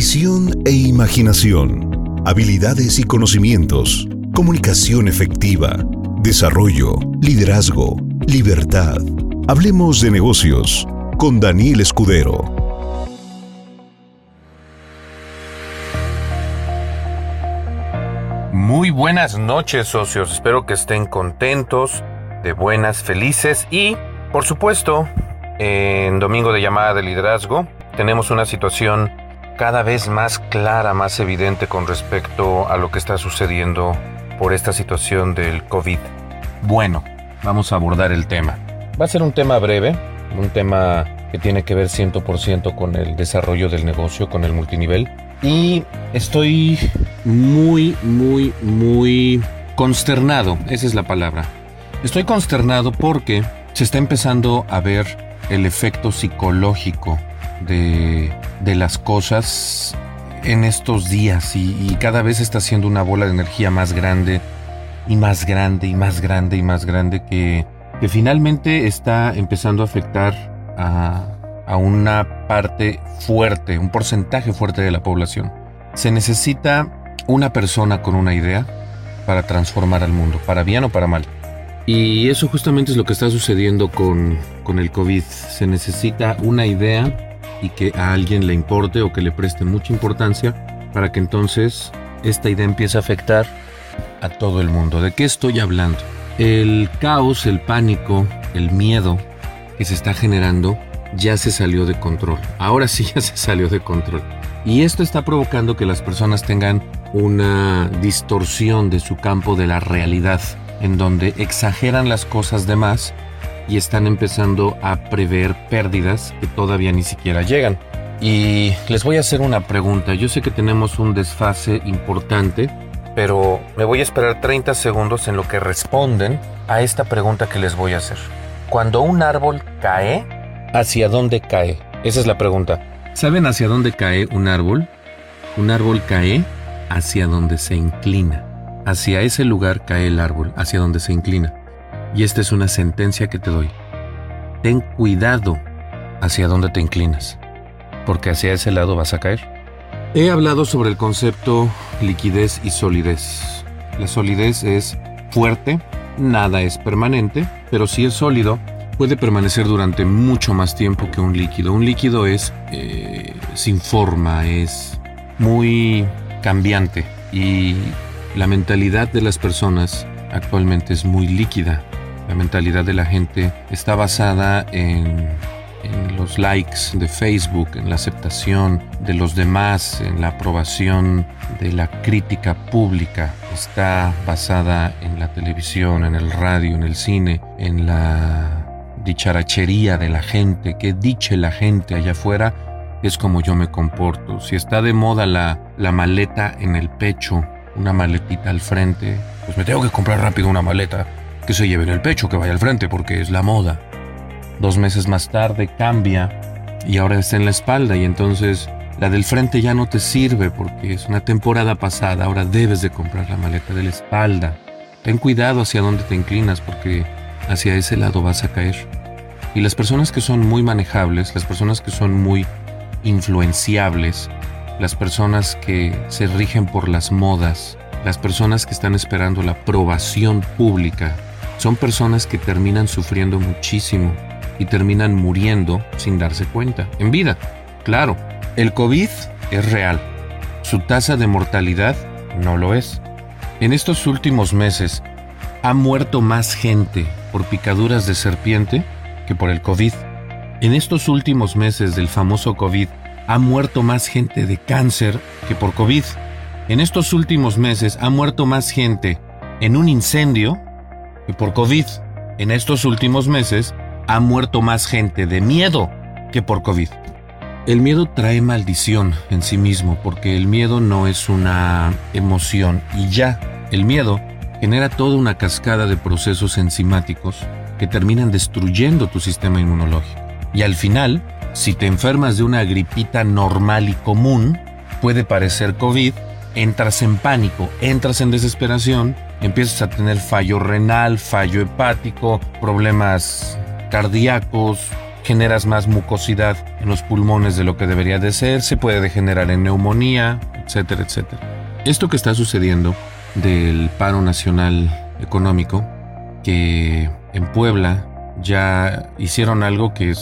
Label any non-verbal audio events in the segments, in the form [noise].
visión e imaginación, habilidades y conocimientos, comunicación efectiva, desarrollo, liderazgo, libertad. Hablemos de negocios con Daniel Escudero. Muy buenas noches socios, espero que estén contentos, de buenas, felices y, por supuesto, en Domingo de Llamada de Liderazgo tenemos una situación cada vez más clara, más evidente con respecto a lo que está sucediendo por esta situación del COVID. Bueno, vamos a abordar el tema. Va a ser un tema breve, un tema que tiene que ver 100% con el desarrollo del negocio, con el multinivel. Y estoy muy, muy, muy consternado, esa es la palabra. Estoy consternado porque se está empezando a ver el efecto psicológico de, las cosas en estos días y, cada vez está siendo una bola de energía más grande y más grande y más grande y más grande que, que finalmente está empezando a afectar a, a una parte fuerte, un porcentaje fuerte de la población. Se necesita una persona con una idea para transformar al mundo, para bien o para mal. Y eso justamente es lo que está sucediendo con, con el COVID. Se necesita una idea y que a alguien le importe o que le preste mucha importancia para que entonces esta idea empiece a afectar a todo el mundo. ¿De qué estoy hablando? El caos, el pánico, el miedo que se está generando ya se salió de control. Ahora sí ya se salió de control. Y esto está provocando que las personas tengan una distorsión de su campo de la realidad en donde exageran las cosas de más y están empezando a prever pérdidas que todavía ni siquiera llegan. Y les voy a hacer una pregunta. Yo sé que tenemos un desfase importante, pero me voy a esperar 30 segundos en lo que responden a esta pregunta que les voy a hacer. Cuando un árbol cae, ¿hacia dónde cae? Esa es la pregunta. ¿Saben hacia dónde cae un árbol? Un árbol cae hacia donde se inclina. Hacia ese lugar cae el árbol, hacia donde se inclina. Y esta es una sentencia que te doy. Ten cuidado hacia dónde te inclinas, porque hacia ese lado vas a caer. He hablado sobre el concepto liquidez y solidez. La solidez es fuerte, nada es permanente, pero si es sólido, puede permanecer durante mucho más tiempo que un líquido. Un líquido es eh, sin forma, es muy cambiante y la mentalidad de las personas actualmente es muy líquida. La mentalidad de la gente está basada en, los likes de Facebook, en la aceptación de los demás, en la aprobación de la crítica pública. Está basada en la televisión, en el radio, en el cine, en la dicharachería de la gente, que diche la gente allá afuera es como yo me comporto. Si está de moda la, la maleta en el pecho, una maletita al frente, pues me tengo que comprar rápido una maleta que se lleve en el pecho, que vaya al frente, porque es la moda. Dos meses más tarde cambia y ahora está en la espalda y entonces la del frente ya no te sirve porque es una temporada pasada, ahora debes de comprar la maleta de la espalda. Ten cuidado hacia dónde te inclinas porque hacia ese lado vas a caer. Y las personas que son muy manejables, las personas que son muy influenciables, las personas que se rigen por las modas, las personas que están esperando la aprobación pública, son personas que terminan sufriendo muchísimo y terminan muriendo sin darse cuenta, en vida. Claro, el COVID es real, su tasa de mortalidad no lo es. En estos últimos meses ha muerto más gente por picaduras de serpiente que por el COVID. En estos últimos meses del famoso COVID ha muerto más gente de cáncer que por COVID. En estos últimos meses ha muerto más gente en un incendio que por COVID. En estos últimos meses ha muerto más gente de miedo que por COVID. El miedo trae maldición en sí mismo porque el miedo no es una emoción y ya, el miedo genera toda una cascada de procesos enzimáticos que terminan destruyendo tu sistema inmunológico. Y al final, si te enfermas de una gripita normal y común, puede parecer COVID, entras en pánico, entras en desesperación, empiezas a tener fallo renal, fallo hepático, problemas cardíacos, generas más mucosidad en los pulmones de lo que debería de ser, se puede degenerar en neumonía, etcétera, etcétera. Esto que está sucediendo del paro nacional económico, que en Puebla ya hicieron algo que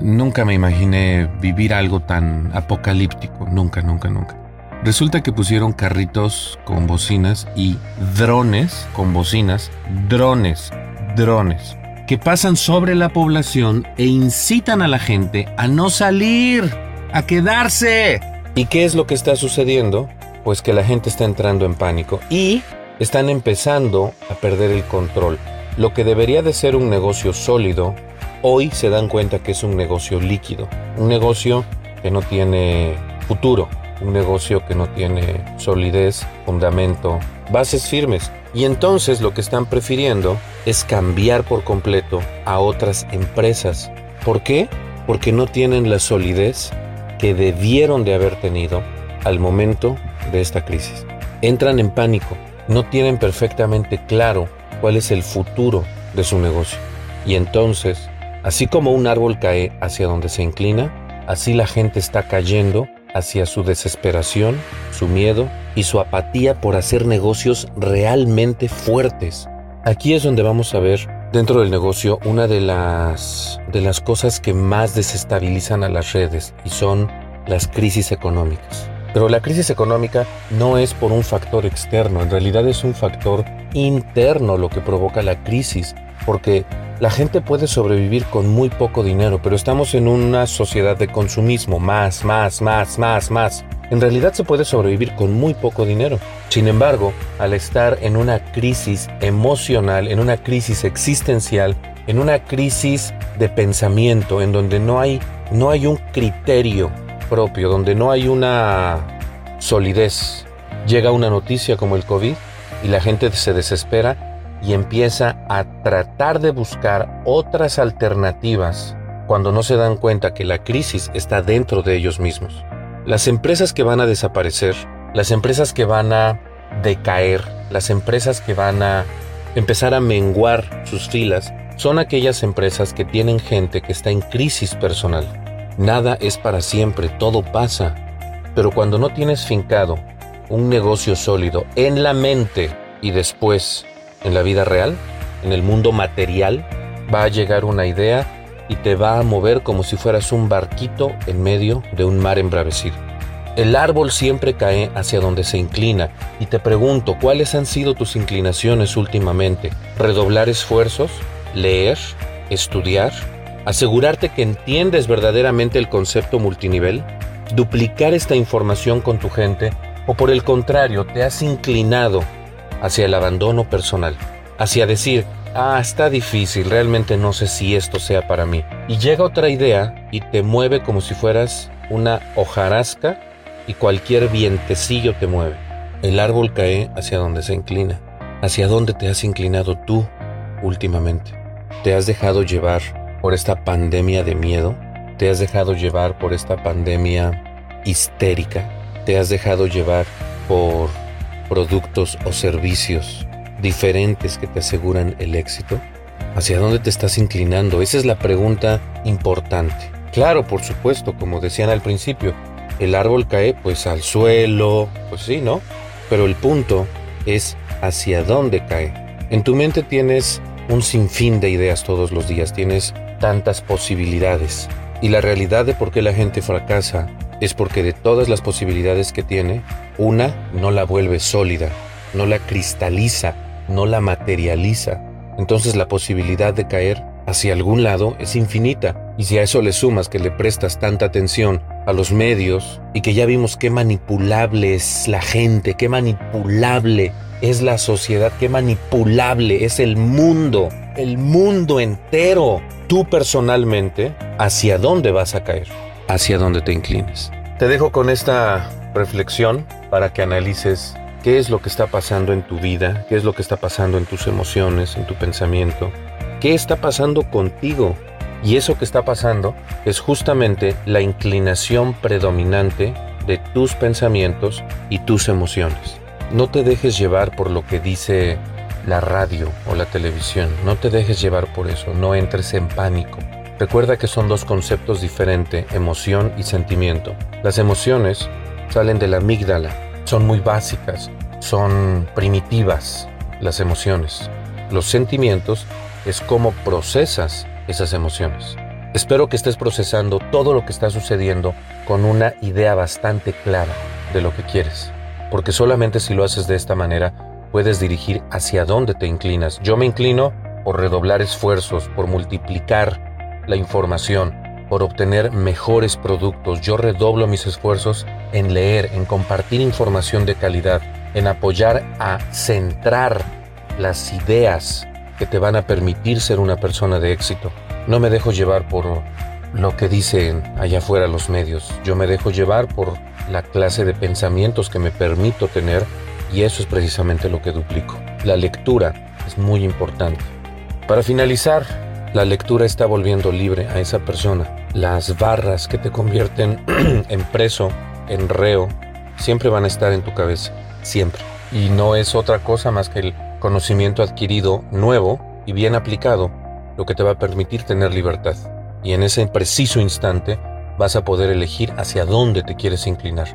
nunca me imaginé vivir algo tan apocalíptico, nunca, nunca, nunca. Resulta que pusieron carritos con bocinas y drones con bocinas, drones, drones, que pasan sobre la población e incitan a la gente a no salir, a quedarse. ¿Y qué es lo que está sucediendo? Pues que la gente está entrando en pánico y están empezando a perder el control. Lo que debería de ser un negocio sólido, hoy se dan cuenta que es un negocio líquido, un negocio que no tiene futuro, un negocio que no tiene solidez, fundamento, bases firmes. Y entonces lo que están prefiriendo es cambiar por completo a otras empresas. ¿Por qué? Porque no tienen la solidez que debieron de haber tenido al momento de esta crisis. Entran en pánico, no tienen perfectamente claro cuál es el futuro de su negocio. Y entonces, así como un árbol cae hacia donde se inclina, así la gente está cayendo hacia su desesperación, su miedo y su apatía por hacer negocios realmente fuertes. Aquí es donde vamos a ver dentro del negocio una de las, de las cosas que más desestabilizan a las redes y son las crisis económicas. Pero la crisis económica no es por un factor externo, en realidad es un factor interno lo que provoca la crisis, porque la gente puede sobrevivir con muy poco dinero, pero estamos en una sociedad de consumismo, más, más, más, más, más. En realidad se puede sobrevivir con muy poco dinero. Sin embargo, al estar en una crisis emocional, en una crisis existencial, en una crisis de pensamiento, en donde no hay, no hay un criterio propio, donde no hay una solidez, llega una noticia como el COVID y la gente se desespera y empieza a tratar de buscar otras alternativas cuando no se dan cuenta que la crisis está dentro de ellos mismos. Las empresas que van a desaparecer, las empresas que van a decaer, las empresas que van a empezar a menguar sus filas, son aquellas empresas que tienen gente que está en crisis personal. Nada es para siempre, todo pasa. Pero cuando no tienes fincado un negocio sólido en la mente y después en la vida real, en el mundo material, va a llegar una idea y te va a mover como si fueras un barquito en medio de un mar embravecido. El árbol siempre cae hacia donde se inclina y te pregunto, ¿cuáles han sido tus inclinaciones últimamente? ¿Redoblar esfuerzos? ¿Leer? ¿Estudiar? ¿Asegurarte que entiendes verdaderamente el concepto multinivel? ¿Duplicar esta información con tu gente? ¿O por el contrario, te has inclinado hacia el abandono personal, hacia decir, ah, está difícil, realmente no sé si esto sea para mí. Y llega otra idea y te mueve como si fueras una hojarasca y cualquier vientecillo te mueve. El árbol cae hacia donde se inclina. ¿Hacia dónde te has inclinado tú últimamente? ¿Te has dejado llevar por esta pandemia de miedo? ¿Te has dejado llevar por esta pandemia histérica? ¿Te has dejado llevar por productos o servicios diferentes que te aseguran el éxito? ¿Hacia dónde te estás inclinando? Esa es la pregunta importante. Claro, por supuesto, como decían al principio, el árbol cae pues al suelo, pues sí, ¿no? Pero el punto es hacia dónde cae. En tu mente tienes un sinfín de ideas todos los días, tienes tantas posibilidades. Y la realidad de por qué la gente fracasa es porque de todas las posibilidades que tiene, una no la vuelve sólida, no la cristaliza, no la materializa. Entonces la posibilidad de caer hacia algún lado es infinita. Y si a eso le sumas que le prestas tanta atención a los medios y que ya vimos qué manipulable es la gente, qué manipulable es la sociedad, qué manipulable es el mundo, el mundo entero, tú personalmente, ¿hacia dónde vas a caer? hacia donde te inclines. Te dejo con esta reflexión para que analices qué es lo que está pasando en tu vida, qué es lo que está pasando en tus emociones, en tu pensamiento, qué está pasando contigo. Y eso que está pasando es justamente la inclinación predominante de tus pensamientos y tus emociones. No te dejes llevar por lo que dice la radio o la televisión, no te dejes llevar por eso, no entres en pánico. Recuerda que son dos conceptos diferentes, emoción y sentimiento. Las emociones salen de la amígdala, son muy básicas, son primitivas las emociones. Los sentimientos es cómo procesas esas emociones. Espero que estés procesando todo lo que está sucediendo con una idea bastante clara de lo que quieres, porque solamente si lo haces de esta manera puedes dirigir hacia dónde te inclinas. Yo me inclino por redoblar esfuerzos, por multiplicar la información, por obtener mejores productos. Yo redoblo mis esfuerzos en leer, en compartir información de calidad, en apoyar a centrar las ideas que te van a permitir ser una persona de éxito. No me dejo llevar por lo que dicen allá afuera los medios. Yo me dejo llevar por la clase de pensamientos que me permito tener y eso es precisamente lo que duplico. La lectura es muy importante. Para finalizar, la lectura está volviendo libre a esa persona. Las barras que te convierten [clears throat] en preso, en reo, siempre van a estar en tu cabeza, siempre. Y no es otra cosa más que el conocimiento adquirido nuevo y bien aplicado lo que te va a permitir tener libertad. Y en ese preciso instante vas a poder elegir hacia dónde te quieres inclinar.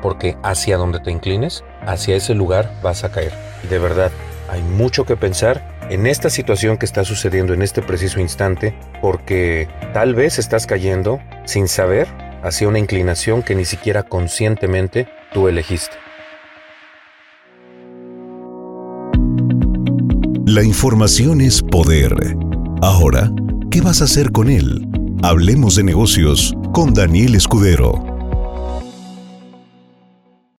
Porque hacia donde te inclines, hacia ese lugar vas a caer. Y de verdad, hay mucho que pensar en esta situación que está sucediendo en este preciso instante, porque tal vez estás cayendo sin saber hacia una inclinación que ni siquiera conscientemente tú elegiste. La información es poder. Ahora, ¿qué vas a hacer con él? Hablemos de negocios con Daniel Escudero.